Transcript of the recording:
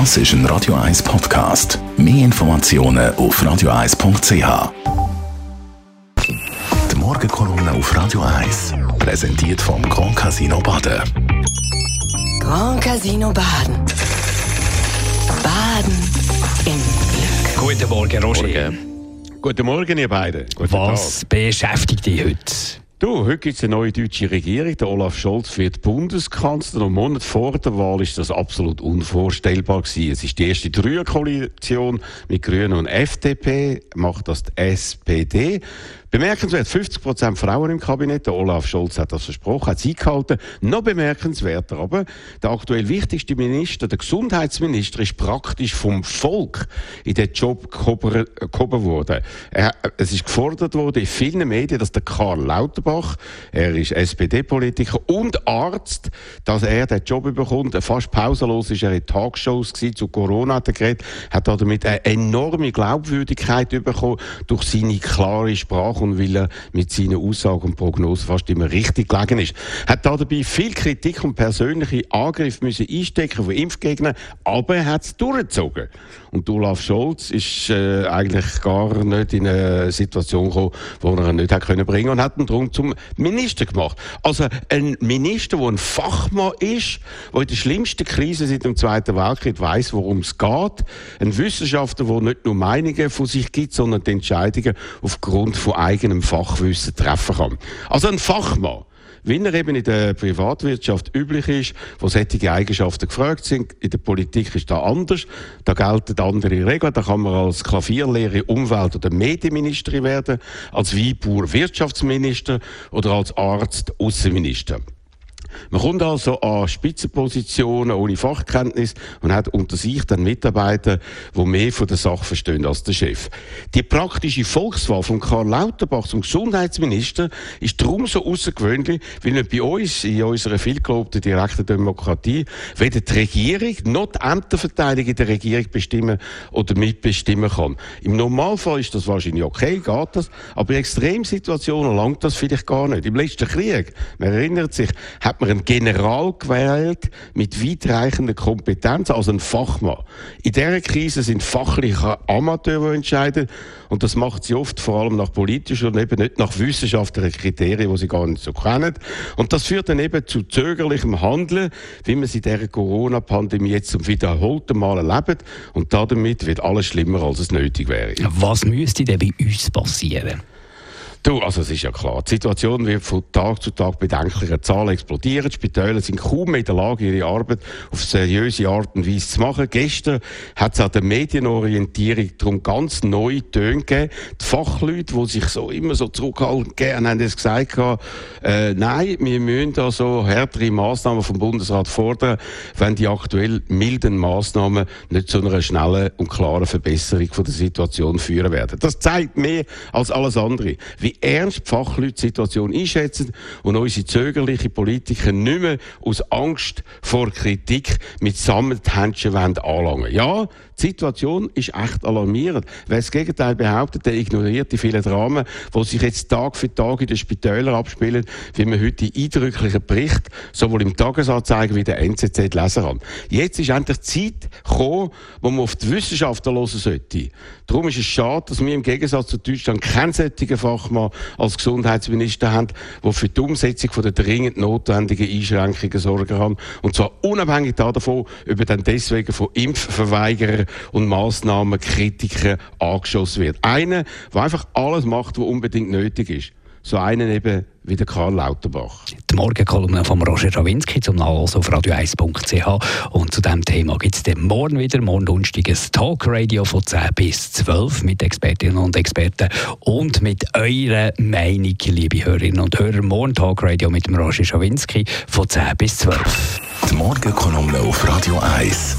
Das ist ein Radio 1 Podcast. Mehr Informationen auf radio1.ch. Die Morgenkolumne auf Radio 1 präsentiert vom Grand Casino Baden. Grand Casino Baden. Baden im Glück. Guten Morgen, Roger. Guten Morgen, ihr beiden. Guten Was Tag. beschäftigt dich heute? Du, heute gibt es eine neue deutsche Regierung. Der Olaf Scholz wird Bundeskanzler. Und einen Monat vor der Wahl ist das absolut unvorstellbar gewesen. Es ist die erste Dreierkoalition mit Grünen und FDP, macht das die SPD. Bemerkenswert, 50% Frauen im Kabinett. Der Olaf Scholz hat das versprochen, hat es eingehalten. Noch bemerkenswerter aber, der aktuell wichtigste Minister, der Gesundheitsminister, ist praktisch vom Volk in den Job gehoben worden. Er, es ist gefordert worden in vielen Medien, dass der Karl Lauterbach, er ist SPD-Politiker und Arzt, dass er den Job bekommt. Fast pausenlos ist er in Talkshows gewesen, zu Corona hat er geredet, hat damit eine enorme Glaubwürdigkeit bekommen durch seine klare Sprache und weil er mit seinen Aussagen und Prognosen fast immer richtig gelegen ist. Hat da dabei viel Kritik und persönliche Angriffe müssen einstecken von Impfgegnern, aber er hat es durchgezogen. Und Olaf Scholz ist äh, eigentlich gar nicht in eine Situation gekommen, wo er ihn nicht hat können bringen und hat ihn darum zum Minister gemacht. Also ein Minister, der ein Fachmann ist, der in der schlimmsten Krise seit dem Zweiten Weltkrieg weiß, worum es geht. Ein Wissenschaftler, der nicht nur Meinungen von sich gibt, sondern die Entscheidungen aufgrund von eigenem Fachwissen treffen kann. Also ein Fachmann. Wie er eben in der Privatwirtschaft üblich ist, wo solche Eigenschaften gefragt sind. In der Politik ist da anders. Da gelten andere Regeln. Da kann man als Klavierlehrer Umwelt- oder Medienministerin werden, als Weinbauer Wirtschaftsminister oder als Arzt Außenminister. Man kommt also an Spitzenpositionen ohne Fachkenntnis und hat unter sich dann Mitarbeiter, die mehr von der Sache verstehen als der Chef. Die praktische Volkswahl von Karl Lauterbach zum Gesundheitsminister ist darum so außergewöhnlich, weil nicht bei uns in unserer vielgelobten direkten Demokratie weder die Regierung noch die Ämterverteilung in der Regierung bestimmen oder mitbestimmen kann. Im Normalfall ist das wahrscheinlich okay, geht das, aber in Extremsituationen langt das vielleicht gar nicht. Im letzten Krieg, man erinnert sich, hat man einen General gewählt mit weitreichender Kompetenz, also ein Fachmann. In dieser Krise sind fachliche Amateure, die entscheiden. Und das macht sie oft vor allem nach politischen und eben nicht nach wissenschaftlichen Kriterien, die sie gar nicht so kennen. Und das führt dann eben zu zögerlichem Handeln, wie man es in dieser Corona-Pandemie jetzt zum wiederholten Mal erlebt. Und damit wird alles schlimmer, als es nötig wäre. Was müsste denn bei uns passieren? Du, also es ist ja klar, die Situation wird von Tag zu Tag bedenklicher. Zahlen explodieren, die Spitäler sind kaum mehr in der Lage, ihre Arbeit auf seriöse Art und Weise zu machen. Gestern hat es an der Medienorientierung darum ganz neue Töne gegeben. Die Fachleute, die sich so immer so zurückhalten gegeben haben, es gesagt, äh, nein, wir müssen da so härtere Massnahmen vom Bundesrat fordern, wenn die aktuell milden Massnahmen nicht zu einer schnellen und klaren Verbesserung von der Situation führen werden. Das zeigt mehr als alles andere, wie ernst die Fachleute die Situation einschätzen und unsere zögerlichen Politiker nicht mehr aus Angst vor Kritik mit Sammelhändchen anlangen. Ja, die Situation ist echt alarmierend. Wer das Gegenteil behauptet, der ignoriert die vielen Dramen, die sich jetzt Tag für Tag in den Spitälern abspielen, wie man heute die eindrücklichen Berichte sowohl im Tagesanzeiger wie in der NZZ lesen kann. Jetzt ist endlich Zeit gekommen, wo man auf die Wissenschaft hören sollte. Darum ist es schade, dass wir im Gegensatz zu Deutschland keinen solchen Fachmann als Gesundheitsminister haben, der für die Umsetzung der dringend notwendigen Einschränkungen sorgen kann. Und zwar unabhängig davon, ob er dann deswegen von Impfverweigerern und Massnahmenkritikern angeschossen wird. Einer, der einfach alles macht, was unbedingt nötig ist. So einen eben wie der Karl Lauterbach. Die Morgenkolumne von Roger Rawinski zum Nachlesen auf radio1.ch. Und zu diesem Thema gibt es morgen wieder, morgen Donnerstag, ein Talkradio von 10 bis 12 mit Expertinnen und Experten und mit eurer Meinung, liebe Hörerinnen und Hörer. Morgen Talkradio mit dem Roger Schawinski von 10 bis 12. Die Morgenkolumne auf Radio 1.